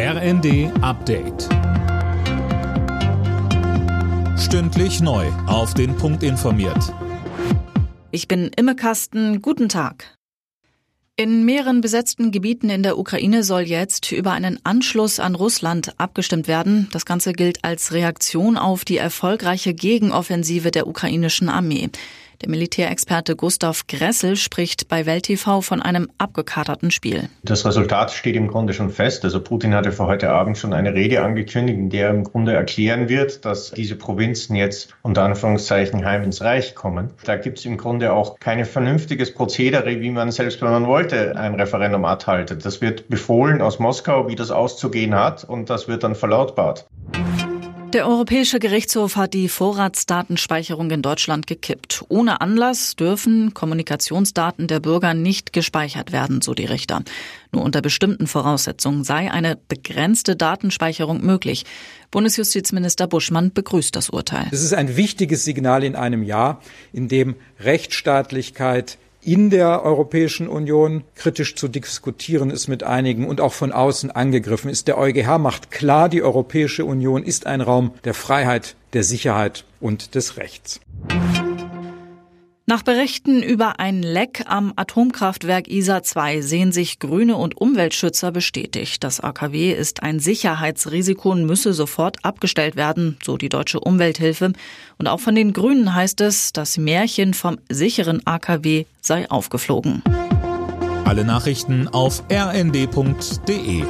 RND Update. Stündlich neu. Auf den Punkt informiert. Ich bin Imme Kasten. Guten Tag. In mehreren besetzten Gebieten in der Ukraine soll jetzt über einen Anschluss an Russland abgestimmt werden. Das Ganze gilt als Reaktion auf die erfolgreiche Gegenoffensive der ukrainischen Armee. Der Militärexperte Gustav Gressel spricht bei Welt TV von einem abgekaterten Spiel. Das Resultat steht im Grunde schon fest. Also Putin hatte für heute Abend schon eine Rede angekündigt, in der er im Grunde erklären wird, dass diese Provinzen jetzt unter Anführungszeichen heim ins Reich kommen. Da gibt es im Grunde auch kein vernünftiges Prozedere, wie man selbst, wenn man wollte, ein Referendum abhaltet. Das wird befohlen aus Moskau, wie das auszugehen hat und das wird dann verlautbart. Der Europäische Gerichtshof hat die Vorratsdatenspeicherung in Deutschland gekippt. Ohne Anlass dürfen Kommunikationsdaten der Bürger nicht gespeichert werden, so die Richter. Nur unter bestimmten Voraussetzungen sei eine begrenzte Datenspeicherung möglich. Bundesjustizminister Buschmann begrüßt das Urteil. Es ist ein wichtiges Signal in einem Jahr, in dem Rechtsstaatlichkeit in der Europäischen Union kritisch zu diskutieren ist mit einigen und auch von außen angegriffen ist. Der EuGH macht klar, die Europäische Union ist ein Raum der Freiheit, der Sicherheit und des Rechts. Nach Berichten über ein Leck am Atomkraftwerk ISA 2 sehen sich Grüne und Umweltschützer bestätigt. Das AKW ist ein Sicherheitsrisiko und müsse sofort abgestellt werden, so die deutsche Umwelthilfe. Und auch von den Grünen heißt es, das Märchen vom sicheren AKW sei aufgeflogen. Alle Nachrichten auf rnd.de